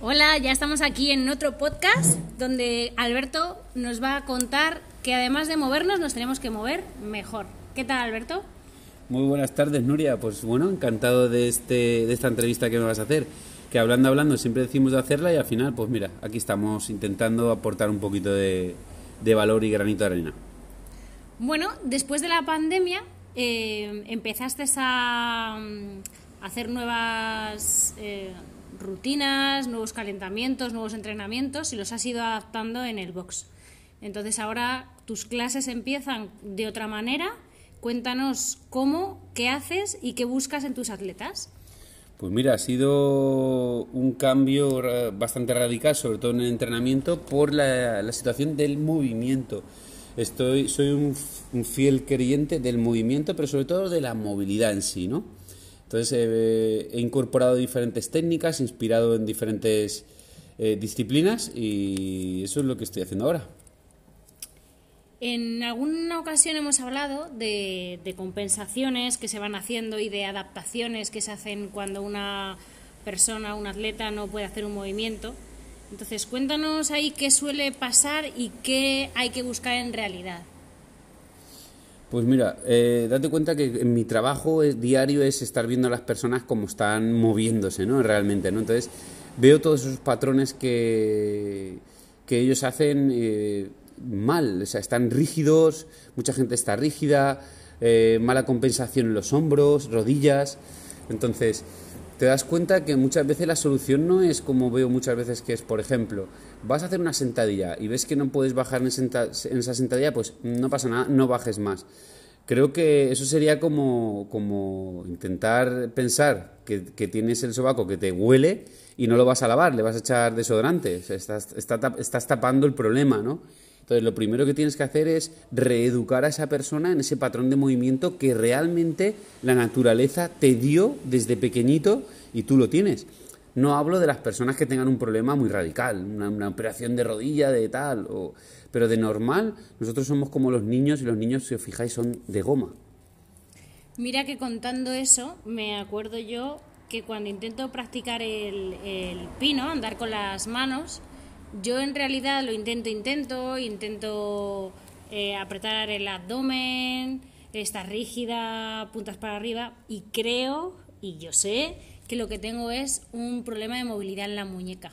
Hola, ya estamos aquí en otro podcast donde Alberto nos va a contar que además de movernos nos tenemos que mover mejor. ¿Qué tal, Alberto? Muy buenas tardes, Nuria. Pues bueno, encantado de, este, de esta entrevista que me vas a hacer. Que hablando, hablando, siempre decimos de hacerla y al final, pues mira, aquí estamos intentando aportar un poquito de, valor y granito de arena. Bueno, después de la pandemia eh, empezaste a, hacer nuevas eh, rutinas, nuevos calentamientos, nuevos entrenamientos y los has ido adaptando en el box. Entonces ahora tus clases empiezan de otra manera. Cuéntanos cómo, qué haces y qué buscas en tus atletas. Pues mira, ha sido un cambio bastante radical, sobre todo en el entrenamiento, por la, situación del movimiento. Estoy, soy un, un, fiel creyente del movimiento, pero sobre todo de la movilidad en sí, ¿no? Entonces eh, he incorporado diferentes técnicas, inspirado en diferentes eh, disciplinas y eso es lo que estoy haciendo ahora. En alguna ocasión hemos hablado de, compensaciones que se van haciendo y de adaptaciones que se hacen cuando una persona, un atleta no puede hacer un movimiento. Entonces, cuéntanos ahí qué suele pasar y qué hay que buscar en realidad. Pues mira, eh, date cuenta que en mi trabajo diario es estar viendo a las personas cómo están moviéndose, ¿no? Realmente, ¿no? Entonces veo todos esos patrones que, que ellos hacen eh, mal, o sea, están rígidos, mucha gente está rígida, eh, mala compensación en los hombros, rodillas. Entonces, te das cuenta que muchas veces la solución no es como veo muchas veces que es, por ejemplo, vas a hacer una sentadilla y ves que no puedes bajar en, esa sentadilla, pues no pasa nada, no bajes más. Creo que eso sería como, como intentar pensar que, tienes el sobaco que te huele y no lo vas a lavar, le vas a echar desodorante. estás, estás tapando el problema, ¿no? Entonces, lo primero que tienes que hacer es reeducar a esa persona en ese patrón de movimiento que realmente la naturaleza te dio desde pequeñito y tú lo tienes. No hablo de las personas que tengan un problema muy radical, una, operación de rodilla, de tal, o, pero de normal, nosotros somos como los niños y los niños, si os fijáis, son de goma. Mira que contando eso, me acuerdo yo que cuando intento practicar el, el pino, andar con las manos, yo en realidad lo intento, intento, intento eh, apretar el abdomen, estar rígida, puntas para arriba y creo, y yo sé, que lo que tengo es un problema de movilidad en la muñeca.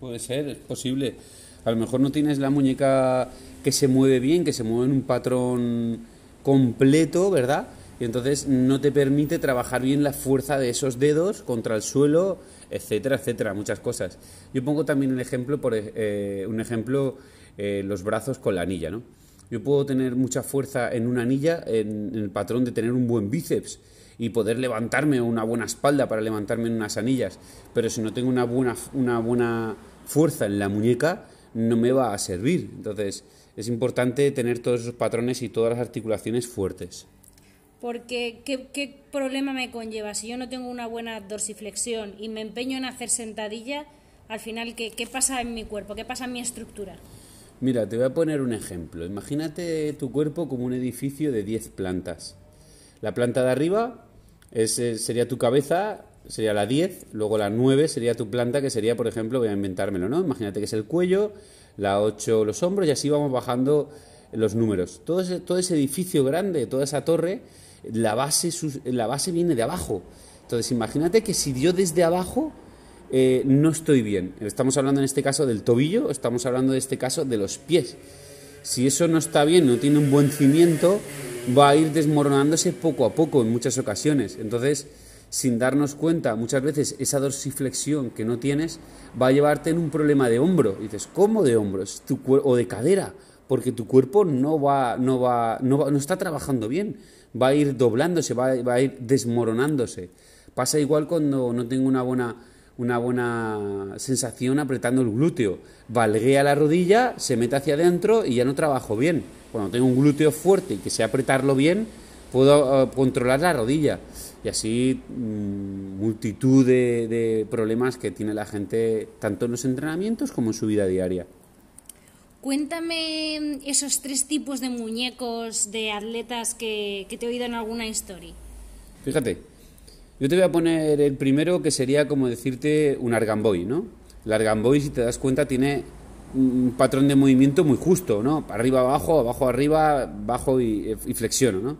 Puede ser, es posible. A lo mejor no tienes la muñeca que se mueve bien, que se mueve en un patrón completo, ¿verdad? Y entonces no te permite trabajar bien la fuerza de esos dedos contra el suelo etcétera, etcétera, muchas cosas. Yo pongo también un ejemplo, por, eh, un ejemplo eh, los brazos con la anilla, ¿no? Yo puedo tener mucha fuerza en una anilla, en, el patrón de tener un buen bíceps y poder levantarme una buena espalda para levantarme en unas anillas, pero si no tengo una buena, una buena fuerza en la muñeca, no me va a servir. Entonces, es importante tener todos esos patrones y todas las articulaciones fuertes. Porque, ¿qué, problema me conlleva? Si yo no tengo una buena dorsiflexión y me empeño en hacer sentadilla, al final, ¿qué, ¿qué pasa en mi cuerpo? ¿Qué pasa en mi estructura? Mira, te voy a poner un ejemplo. Imagínate tu cuerpo como un edificio de 10 plantas. La planta de arriba es, eh, sería tu cabeza, sería la 10, luego la 9 sería tu planta, que sería, por ejemplo, voy a inventármelo, ¿no? Imagínate que es el cuello, la 8 los hombros y así vamos bajando los números. Todo ese, todo ese edificio grande, toda esa torre, la base, la base viene de abajo. Entonces, imagínate que si yo desde abajo eh, no estoy bien, estamos hablando en este caso del tobillo, estamos hablando de este caso de los pies. Si eso no está bien, no tiene un buen cimiento, va a ir desmoronándose poco a poco en muchas ocasiones. Entonces, sin darnos cuenta, muchas veces esa dorsiflexión que no tienes va a llevarte en un problema de hombro. Y dices, ¿cómo de hombro? o de cadera, porque tu cuerpo no va, no va, no va, no está trabajando bien va a ir doblándose, va, a ir desmoronándose. Pasa igual cuando no tengo una buena, una buena sensación apretando el glúteo. Valguea la rodilla, se mete hacia adentro y ya no trabajo bien. Cuando tengo un glúteo fuerte y que sé apretarlo bien, puedo eh, controlar la rodilla. Y así mm, multitud de problemas que tiene la gente tanto en los entrenamientos como en su vida diaria. Cuéntame esos tres tipos de muñecos de atletas que, te he oído en alguna historia. Fíjate, Yo te voy a poner el primero que sería como decirte un argamboy, ¿no? El argamboy, si te das cuenta, tiene un patrón de movimiento muy justo, ¿no? Arriba, abajo, abajo, arriba, bajo y, y flexiono, ¿no?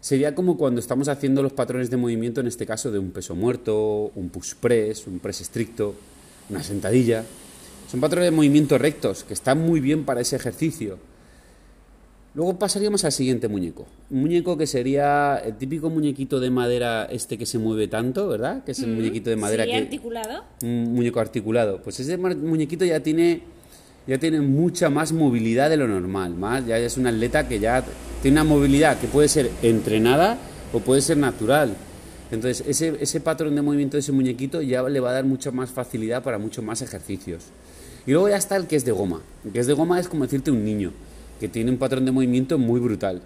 Sería como cuando estamos haciendo los patrones de movimiento, en este caso de un peso muerto, un push press, un press estricto, una sentadilla. Son patrones de movimiento rectos que están muy bien para ese ejercicio. Luego pasaríamos al siguiente muñeco. Un muñeco que sería el típico muñequito de madera este que se mueve tanto, ¿verdad? Que es el muñequito de madera sí, que articulado. un muñeco articulado. Pues ese muñequito ya tiene ya tiene mucha más movilidad de lo normal, más ya es un atleta que ya tiene una movilidad que puede ser entrenada o puede ser natural. Entonces, ese, ese patrón de movimiento de ese muñequito ya le va a dar mucha más facilidad para muchos más ejercicios. Y luego ya está el que es de goma. El que es de goma es como decirte un niño, que tiene un patrón de movimiento muy brutal.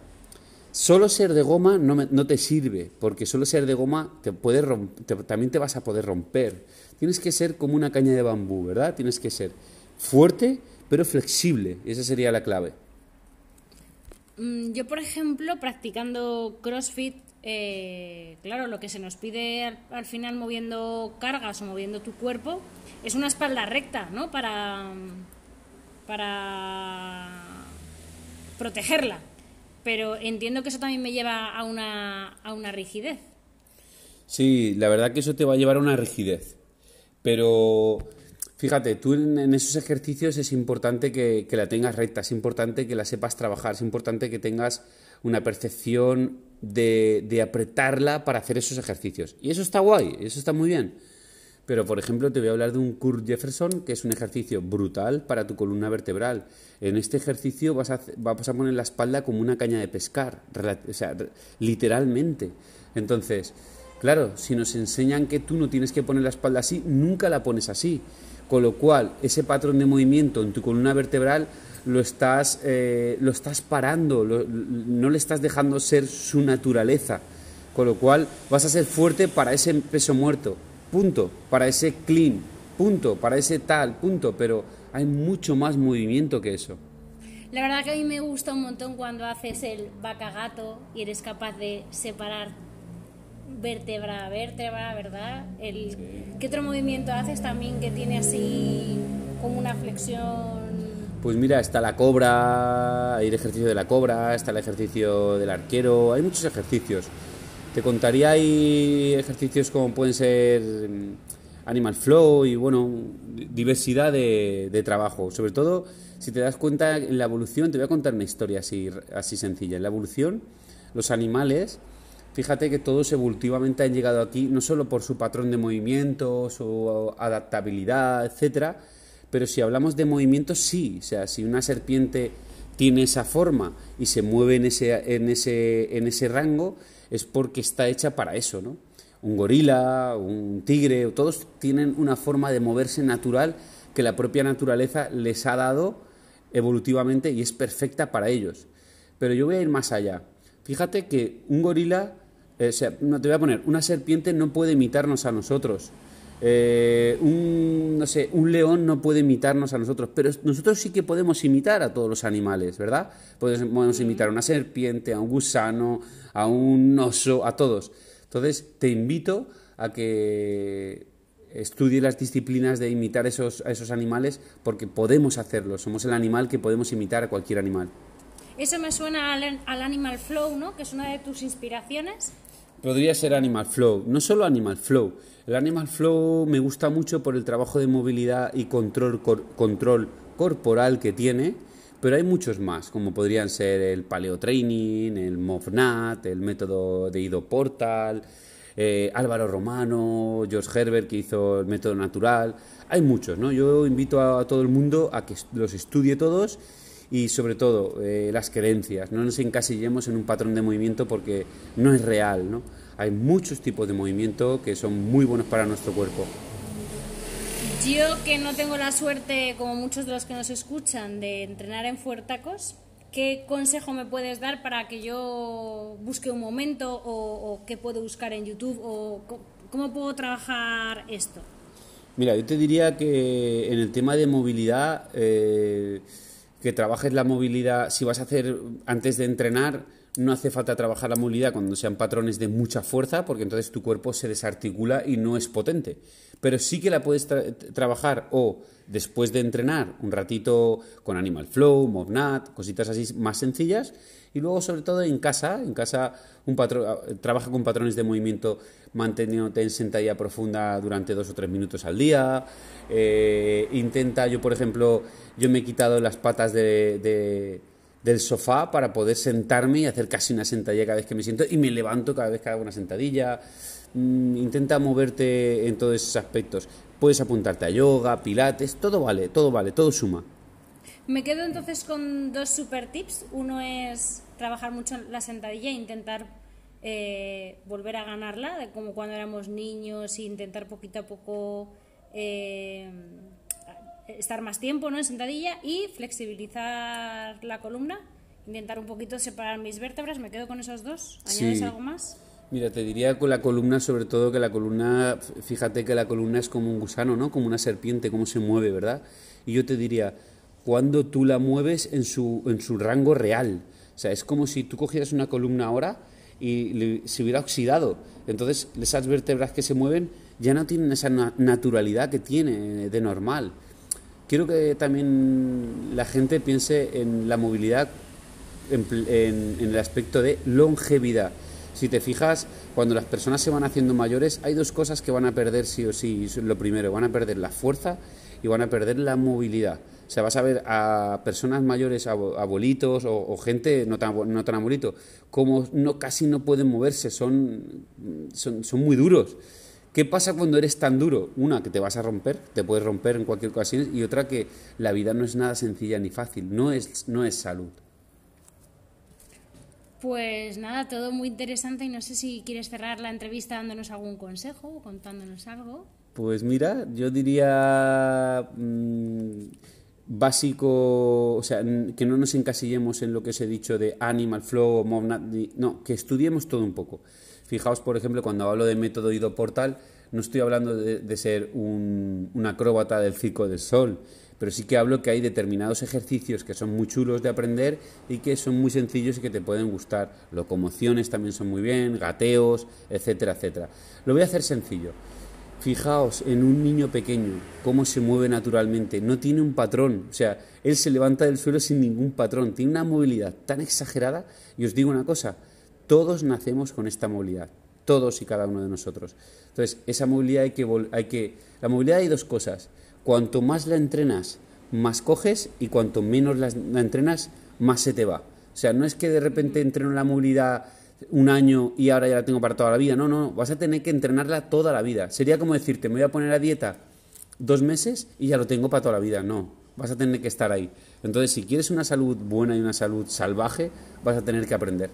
Solo ser de goma no, me- no te sirve, porque solo ser de goma te puede te- también te vas a poder romper. Tienes que ser como una caña de bambú, ¿verdad? Tienes que ser fuerte, pero flexible. Esa sería la clave. Mm, Yo, por ejemplo, practicando CrossFit, eh, claro, lo que se nos pide al, al final moviendo cargas o moviendo tu cuerpo es una espalda recta, ¿no? Para, para protegerla. Pero entiendo que eso también me lleva a una, a una rigidez. Sí, la verdad que eso te va a llevar a una rigidez. Pero fíjate, tú en, en esos ejercicios es importante que, que la tengas recta, es importante que la sepas trabajar, es importante que tengas una percepción de, de apretarla para hacer esos ejercicios. Y eso está guay, eso está muy bien. Pero, por ejemplo, te voy a hablar de un Kurt Jefferson, que es un ejercicio brutal para tu columna vertebral. En este ejercicio vas a, vas a poner la espalda como una caña de pescar, o sea, literalmente. Entonces, claro, si nos enseñan que tú no tienes que poner la espalda así, nunca la pones así. Con lo cual, ese patrón de movimiento en tu columna vertebral lo estás, eh, lo estás parando, lo- no le estás dejando ser su naturaleza. Con lo cual vas a ser fuerte para ese peso muerto, punto, para ese clean, punto, para ese tal, punto, pero hay mucho más movimiento que eso. La verdad que a mí me gusta un montón cuando haces el vaca-gato y eres capaz de separar vértebra a vértebra, ¿verdad? El, ¿Qué otro movimiento haces también que tiene así como una flexión? Pues mira, está la cobra, hay el ejercicio de la cobra, está el ejercicio del arquero, hay muchos ejercicios. Te contaría hay ejercicios como pueden ser mm, Animal Flow y bueno, di- diversidad de, de trabajo. Sobre todo, si te das cuenta en la evolución, te voy a contar una historia así, así sencilla. En la evolución, los animales, fíjate que todos evolutivamente han llegado aquí no solo por su patrón de movimiento, su adaptabilidad, etcétera, pero si hablamos de movimientos, sí. O sea, si una serpiente tiene esa forma y se mueve en ese, en ese, en ese rango, es porque está hecha para eso, ¿no? Un gorila, un tigre, todos tienen una forma de moverse natural que la propia naturaleza les ha dado evolutivamente y es perfecta para ellos. Pero yo voy a ir más allá. Fíjate que un gorila, eh, sea, no, te voy a poner, una serpiente no puede imitarnos a nosotros. Eh, un, no sé, un león no puede imitarnos a nosotros, pero nosotros sí que podemos imitar a todos los animales, ¿verdad? Podemos, imitar a una serpiente, a un gusano, a un oso, a todos. Entonces, te invito a que estudie las disciplinas de imitar esos, a esos animales porque podemos hacerlo. Somos el animal que podemos imitar a cualquier animal. Eso me suena al, al Animal Flow, ¿no? Que es una de tus inspiraciones. Podría ser Animal Flow, no solo Animal Flow. El Animal Flow me gusta mucho por el trabajo de movilidad y control, cor- control corporal que tiene, pero hay muchos más, como podrían ser el Paleo Training, el MovNat, el método de Ido Portal, eh, Álvaro Romano, George Herbert que hizo el método natural. Hay muchos, ¿no? Yo invito a, a todo el mundo a que los estudie todos y sobre todo eh, las creencias. No nos encasillemos en un patrón de movimiento porque no es real, ¿no? Hay muchos tipos de movimiento que son muy buenos para nuestro cuerpo. Yo que no tengo la suerte, como muchos de los que nos escuchan, de entrenar en Fuertacos, ¿qué consejo me puedes dar para que yo busque un momento o, o qué puedo buscar en YouTube o cómo puedo trabajar esto? Mira, yo te diría que en el tema de movilidad, eh, que trabajes la movilidad, si vas a hacer antes de entrenar, no hace falta trabajar la movilidad cuando sean patrones de mucha fuerza, porque entonces tu cuerpo se desarticula y no es potente. Pero sí que la puedes trabajar o después de entrenar un ratito con Animal Flow, MobNat, cositas así más sencillas. Y luego, sobre todo, en casa, en casa un trabaja con patrones de movimiento manteniéndote en sentadilla profunda durante dos o tres minutos al día. Eh, intenta, yo por ejemplo, yo me he quitado las patas de del sofá para poder sentarme y hacer casi una sentadilla cada vez que me siento y me levanto cada vez que hago una sentadilla. Mm, intenta moverte en todos esos aspectos. Puedes apuntarte a yoga, pilates, todo vale, todo vale, todo suma. Me quedo entonces con dos super tips. Uno es trabajar mucho la sentadilla e intentar eh, volver a ganarla, como cuando éramos niños, e intentar poquito a poco eh, estar más tiempo ¿no? en sentadilla y flexibilizar la columna, intentar un poquito separar mis vértebras. Me quedo con esos dos. ¿Añades algo más? Mira, te diría con la columna, sobre todo que la columna, fíjate que la columna es como un gusano, ¿no? Como una serpiente, cómo se mueve, ¿verdad? Y yo te diría, cuando tú la mueves en su, en su rango real. O sea, es como si tú cogieras una columna ahora y se hubiera oxidado. Entonces, esas vértebras que se mueven ya no tienen esa naturalidad que tiene de normal quiero que también la gente piense en la movilidad en, el aspecto de longevidad. Si te fijas, cuando las personas se van haciendo mayores, hay dos cosas que van a perder sí o sí. Lo primero, van a perder la fuerza y van a perder la movilidad. O sea, vas a ver a personas mayores, abuelitos o, gente no tan, no tan abuelito, como no, casi no pueden moverse, son, son, son muy duros. ¿Qué pasa cuando eres tan duro? Una, que te vas a romper, te puedes romper en cualquier ocasión, y otra, que la vida no es nada sencilla ni fácil, no es, no es salud. Pues nada, todo muy interesante y no sé si quieres cerrar la entrevista dándonos algún consejo o contándonos algo. Pues mira, yo diría mm, básico, o sea, que no nos encasillemos en lo que os he dicho de Animal Flow o no, que estudiemos todo un poco. Fijaos, por ejemplo, cuando hablo de método Ido Portal, no estoy hablando de, ser un, acróbata del circo del sol, pero sí que hablo que hay determinados ejercicios que son muy chulos de aprender y que son muy sencillos y que te pueden gustar. Locomociones también son muy bien, gateos, etcétera, etcétera. Lo voy a hacer sencillo. Fijaos en un niño pequeño, cómo se mueve naturalmente, no tiene un patrón, o sea, él se levanta del suelo sin ningún patrón, tiene una movilidad tan exagerada y os digo una cosa, todos nacemos con esta movilidad, todos y cada uno de nosotros. Entonces, esa movilidad hay que, hay que... La movilidad hay dos cosas. Cuanto más la entrenas, más coges y cuanto menos la, entrenas, más se te va. O sea, no es que de repente entreno la movilidad un año y ahora ya la tengo para toda la vida. No, no, vas a tener que entrenarla toda la vida. Sería como decirte, me voy a poner a dieta dos meses y ya lo tengo para toda la vida. No, vas a tener que estar ahí. Entonces, si quieres una salud buena y una salud salvaje, vas a tener que aprender.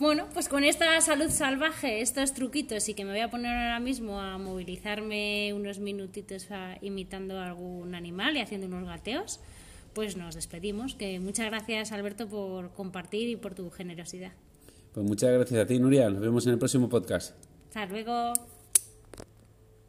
Bueno, pues con esta salud salvaje, estos truquitos y que me voy a poner ahora mismo a movilizarme unos minutitos imitando a algún animal y haciendo unos gateos, pues nos despedimos. Que muchas gracias Alberto por compartir y por tu generosidad. Pues muchas gracias a ti Nuria, nos vemos en el próximo podcast. Hasta luego.